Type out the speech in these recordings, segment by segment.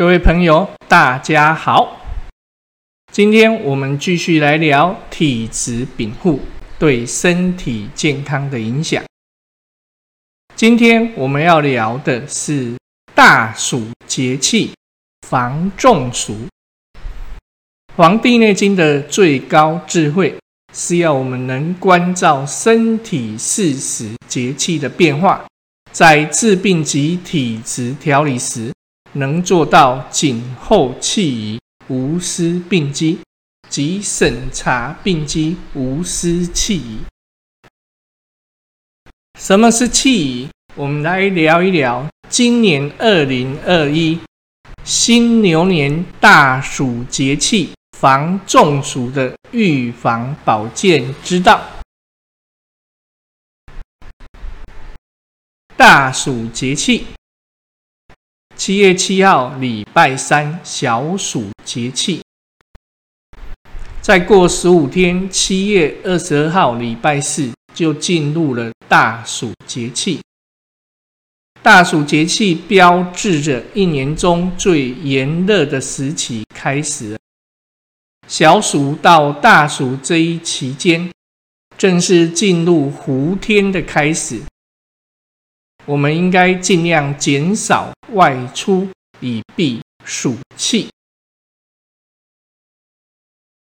各位朋友，大家好。今天我们继续来聊体质禀赋对身体健康的影响。今天我们要聊的是大暑节气防中暑。《黄帝内经》的最高智慧是要我们能关照身体四时节气的变化，在治病及体质调理时。能做到谨后气宜，无私病机；即审查病机，无私弃疑。什么是弃疑？我们来聊一聊今年二零二一新牛年大暑节气防中暑的预防保健之道。大暑节气。七月七号，礼拜三，小暑节气。再过十五天，七月二十二号，礼拜四，就进入了大暑节气。大暑节气标志着一年中最炎热的时期开始。小暑到大暑这一期间，正是进入伏天的开始。我们应该尽量减少外出，以避暑气。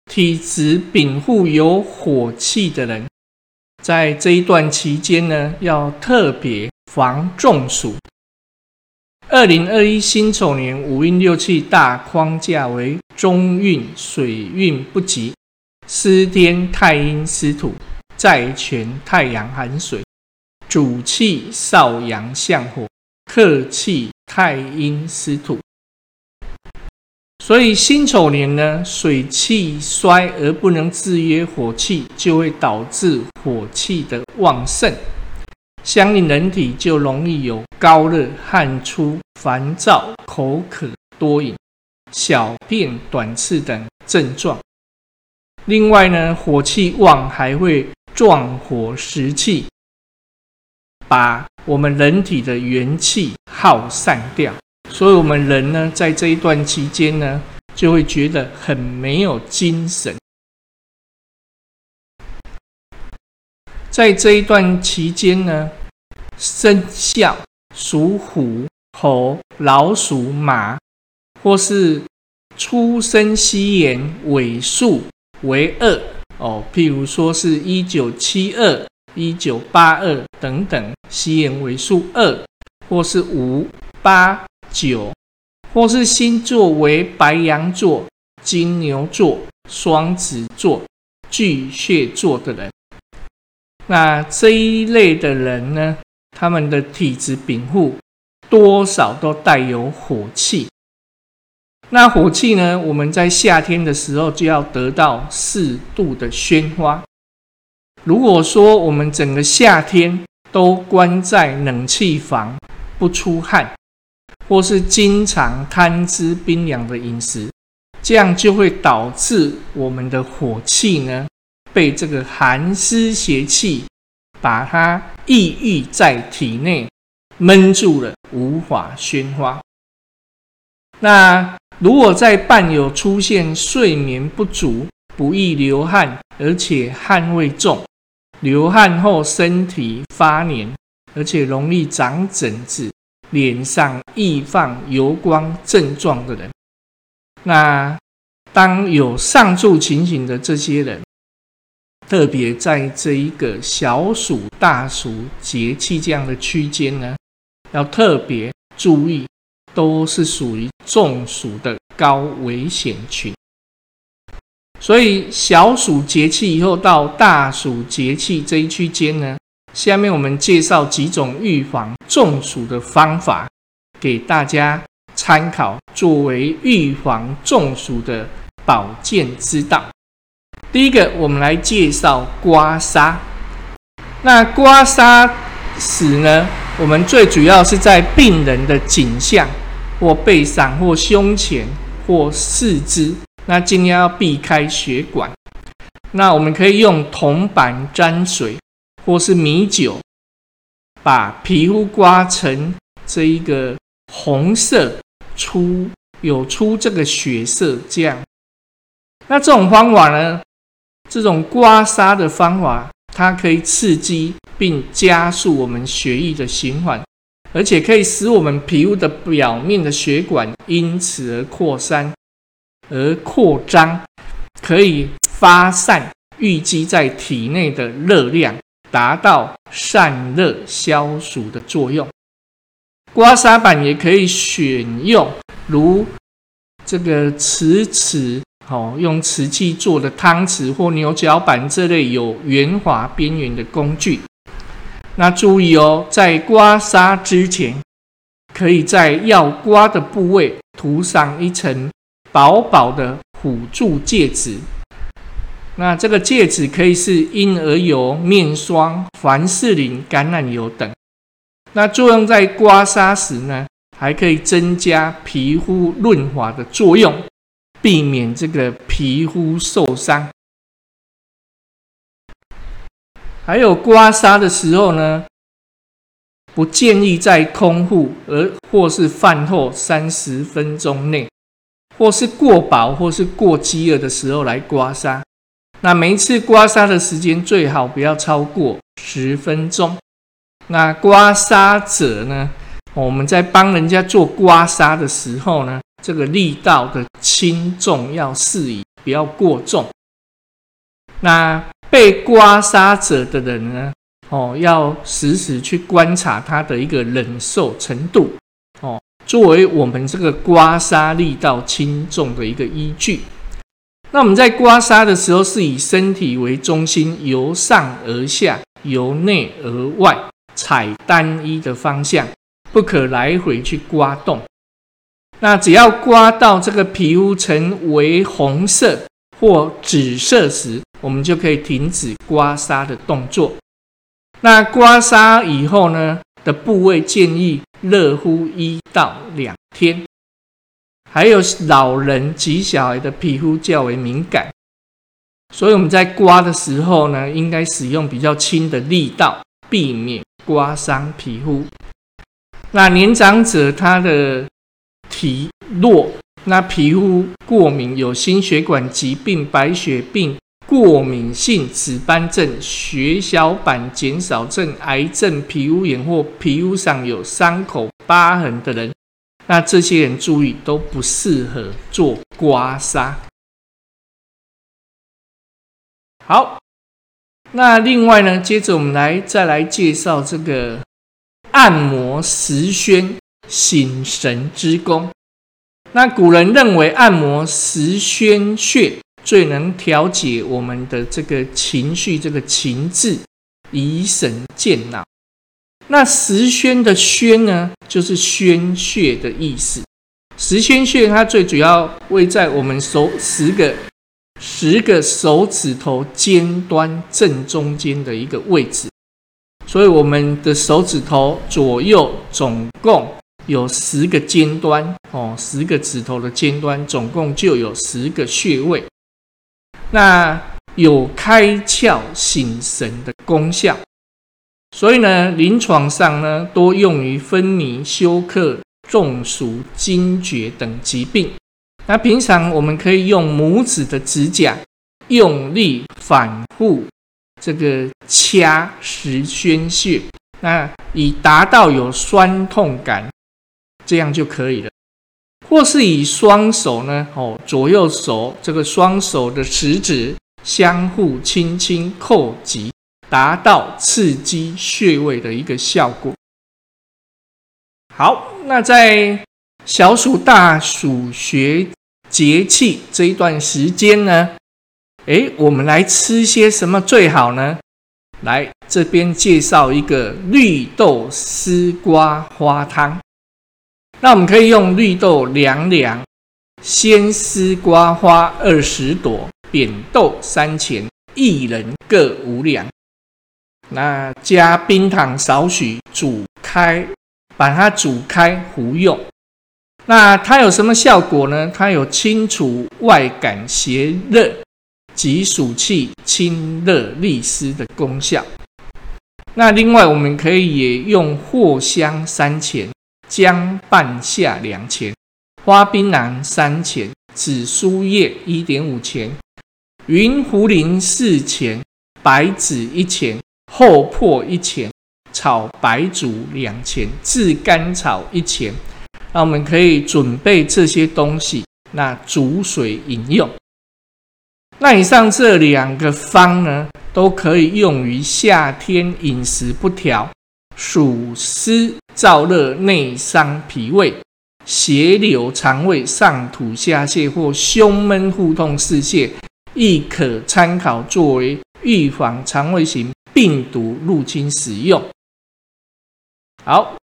体质禀赋有火气的人，在这一段期间呢，要特别防中暑。二零二一辛丑年五运六气大框架为中运水运不及，司天太阴司土，在权太阳寒水。主气少阳相火，客气太阴司土，所以辛丑年呢，水气衰而不能制约火气，就会导致火气的旺盛，相应人体就容易有高热、汗出、烦躁、口渴、多饮、小便短赤等症状。另外呢，火气旺还会壮火食气。把我们人体的元气耗散掉，所以我们人呢，在这一段期间呢，就会觉得很没有精神。在这一段期间呢，生肖属虎、猴、老鼠、马，或是出生西元尾数为二哦，譬如说是一九七二。一九八二等等，西元为数二，或是五八九，或是星座为白羊座、金牛座、双子座、巨蟹座的人，那这一类的人呢，他们的体质禀赋多少都带有火气。那火气呢，我们在夏天的时候就要得到适度的宣发。如果说我们整个夏天都关在冷气房不出汗，或是经常贪吃冰凉的饮食，这样就会导致我们的火气呢被这个寒湿邪气把它抑郁在体内，闷住了，无法宣发。那如果在伴有出现睡眠不足、不易流汗，而且汗味重，流汗后身体发黏，而且容易长疹子，脸上易放油光症状的人，那当有上述情形的这些人，特别在这一个小暑、大暑节气这样的区间呢，要特别注意，都是属于中暑的高危险群。所以小暑节气以后到大暑节气这一区间呢，下面我们介绍几种预防中暑的方法，给大家参考，作为预防中暑的保健之道。第一个，我们来介绍刮痧。那刮痧时呢，我们最主要是在病人的颈项或背上或胸前或四肢。那尽量要避开血管。那我们可以用铜板沾水，或是米酒，把皮肤刮成这一个红色、出有出这个血色这样。那这种方法呢，这种刮痧的方法，它可以刺激并加速我们血液的循环，而且可以使我们皮肤的表面的血管因此而扩散、而扩张，可以发散淤积在体内的热量。达到散热消暑的作用。刮痧板也可以选用如这个瓷瓷，哦，用瓷器做的汤匙或牛角板这类有圆滑边缘的工具。那注意哦，在刮痧之前，可以在要刮的部位涂上一层薄薄的辅助介质。那这个介质可以是婴儿油、面霜、凡士林、橄榄油等。那作用在刮痧时呢，还可以增加皮肤润滑的作用，避免这个皮肤受伤。还有刮痧的时候呢，不建议在空腹，而或是饭后三十分钟内，或是过饱或是过饥饿的时候来刮痧。那每一次刮痧的时间最好不要超过十分钟。那刮痧者呢，我们在帮人家做刮痧的时候呢，这个力道的轻重要适宜，不要过重。那被刮痧者的人呢，哦，要时时去观察他的一个忍受程度，哦，作为我们这个刮痧力道轻重的一个依据。那我们在刮痧的时候，是以身体为中心，由上而下，由内而外，采单一的方向，不可来回去刮动。那只要刮到这个皮肤呈为红色或紫色时，我们就可以停止刮痧的动作。那刮痧以后呢的部位，建议热敷一到两天。还有老人及小孩的皮肤较为敏感，所以我们在刮的时候呢，应该使用比较轻的力道，避免刮伤皮肤。那年长者他的体弱，那皮肤过敏，有心血管疾病、白血病、过敏性紫斑症、血小板减少症、癌症、皮肤炎或皮肤上有伤口、疤痕的人。那这些人注意都不适合做刮痧。好，那另外呢，接着我们来再来介绍这个按摩石宣醒神之功。那古人认为按摩石宣穴最能调节我们的这个情绪，这个情志，以神健脑。那十宣的宣呢，就是宣穴的意思。十宣穴它最主要位在我们手十个十个手指头尖端正中间的一个位置，所以我们的手指头左右总共有十个尖端哦，十个指头的尖端总共就有十个穴位，那有开窍醒神的功效。所以呢，临床上呢，多用于分离、休克、中暑、惊厥等疾病。那平常我们可以用拇指的指甲，用力反复这个掐十宣穴，那以达到有酸痛感，这样就可以了。或是以双手呢，哦，左右手这个双手的食指相互轻轻扣击。达到刺激穴位的一个效果。好，那在小暑、大暑学节气这一段时间呢，诶，我们来吃些什么最好呢？来这边介绍一个绿豆丝瓜花汤。那我们可以用绿豆两两，鲜丝瓜花二十朵，扁豆三钱，一人各五两。那加冰糖少许，煮开，把它煮开服用。那它有什么效果呢？它有清除外感邪热及暑气、清热利湿的功效。那另外，我们可以也用藿香三钱、姜半夏两钱，花槟榔三钱，紫苏叶一点五钱，云茯苓四钱，白芷一钱，厚朴一钱，炒白术两钱，炙甘草一钱。那我们可以准备这些东西，那煮水饮用。那以上这两个方呢，都可以用于夏天饮食不调、暑湿燥热、内伤脾胃、血流肠胃、上吐下泻或胸闷腹痛四泻，亦可参考作为预防肠胃型病毒入侵使用。好，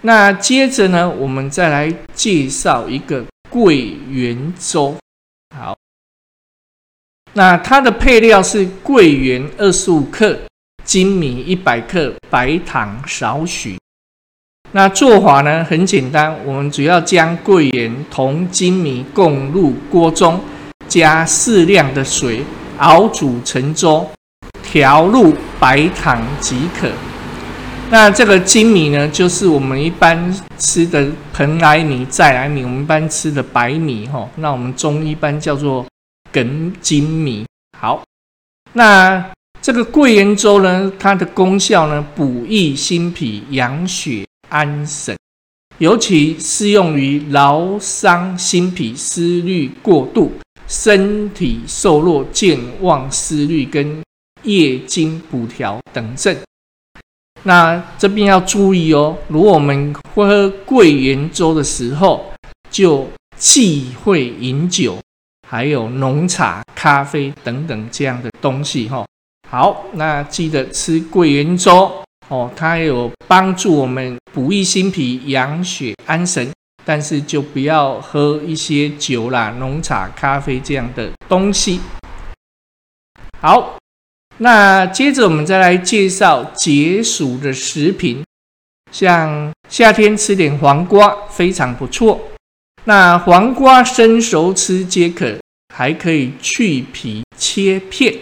那接着呢，我们再来介绍一个桂圆粥。好。那它的配料是桂圆二十五克、粳米一百克、白糖少许。那做法呢很简单，我们主要将桂圆同粳米共入锅中，加适量的水熬煮成粥，调入白糖即可。那这个粳米呢，就是我们一般吃的蓬莱米、再来米，我们一般吃的白米哈。那我们中医一般叫做。梗粳米好，那这个桂圆粥呢？它的功效呢，补益心脾、养血安神，尤其适用于劳伤心脾、思虑过度、身体瘦弱、健忘思虑跟夜经补调等症。那这边要注意哦，如果我们喝桂圆粥的时候，就忌讳饮酒。还有浓茶、咖啡等等这样的东西哈。好，那记得吃桂圆粥哦，它有帮助我们补益心脾、养血安神，但是就不要喝一些酒啦、浓茶、咖啡这样的东西。好，那接着我们再来介绍解暑的食品，像夏天吃点黄瓜非常不错。那黄瓜生熟吃皆可，还可以去皮切片，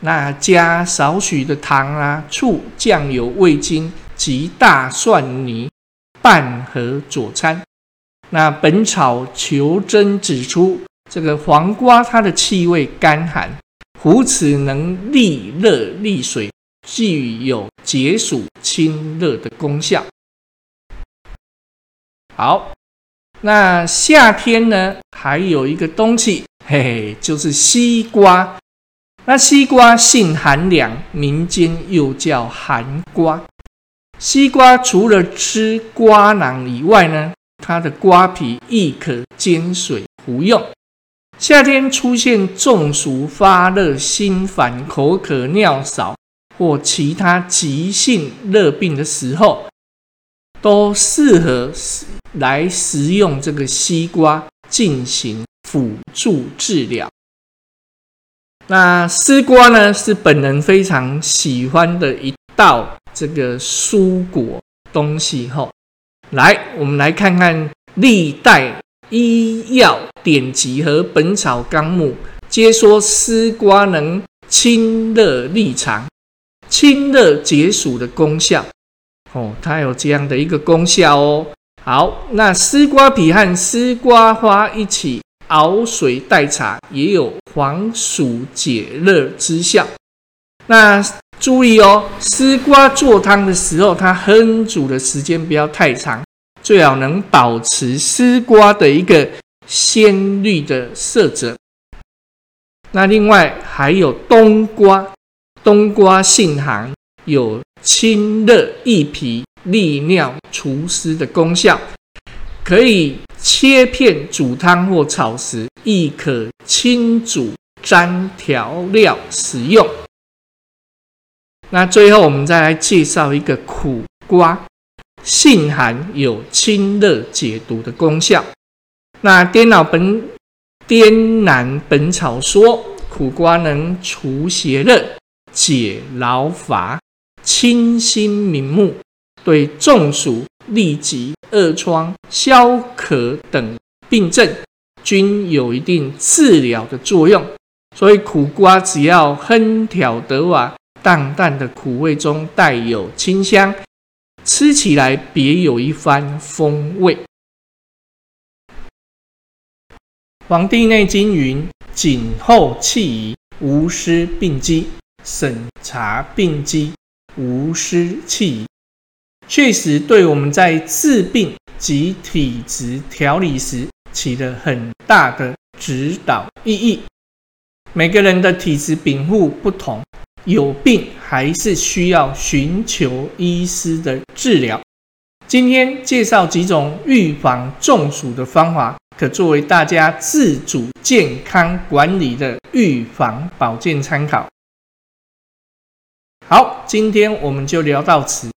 那加少许的糖啊、醋、酱油、味精及大蒜泥拌和佐餐。那《本草求真》指出，这个黄瓜它的气味干寒，胡此能利热利水，具有解暑清热的功效。好。那夏天呢，还有一个东西，嘿嘿，就是西瓜。那西瓜性寒凉，民间又叫寒瓜。西瓜除了吃瓜囊以外呢，它的瓜皮亦可煎水服用。夏天出现中暑、发热、心烦、口渴、尿少或其他急性热病的时候，都适合来食用这个西瓜进行辅助治疗。那丝瓜呢，是本人非常喜欢的一道这个蔬果东西。吼，来，我们来看看历代医药典籍和《本草纲目》皆说丝瓜能清热利肠、清热解暑的功效。哦，它有这样的一个功效哦。好，那丝瓜皮和丝瓜花一起熬水代茶，也有防暑解热之效。那注意哦，丝瓜做汤的时候，它烹煮的时间不要太长，最好能保持丝瓜的一个鲜绿的色泽。那另外还有冬瓜，冬瓜性寒，有清热益脾。利尿除湿的功效，可以切片煮汤或炒食，亦可清煮沾调料食用。那最后我们再来介绍一个苦瓜，性寒，有清热解毒的功效。那滇老本滇南本草说，苦瓜能除邪热、解劳乏、清心明目。对中暑、痢疾、恶疮、消渴等病症均有一定治疗的作用，所以苦瓜只要烹调得瓦，淡淡的苦味中带有清香，吃起来别有一番风味。黄帝内经》云：“谨后气宜，无失病机；审查病机，无失气宜。”确实，对我们在治病及体质调理时起了很大的指导意义。每个人的体质禀赋不同，有病还是需要寻求医师的治疗。今天介绍几种预防中暑的方法，可作为大家自主健康管理的预防保健参考。好，今天我们就聊到此。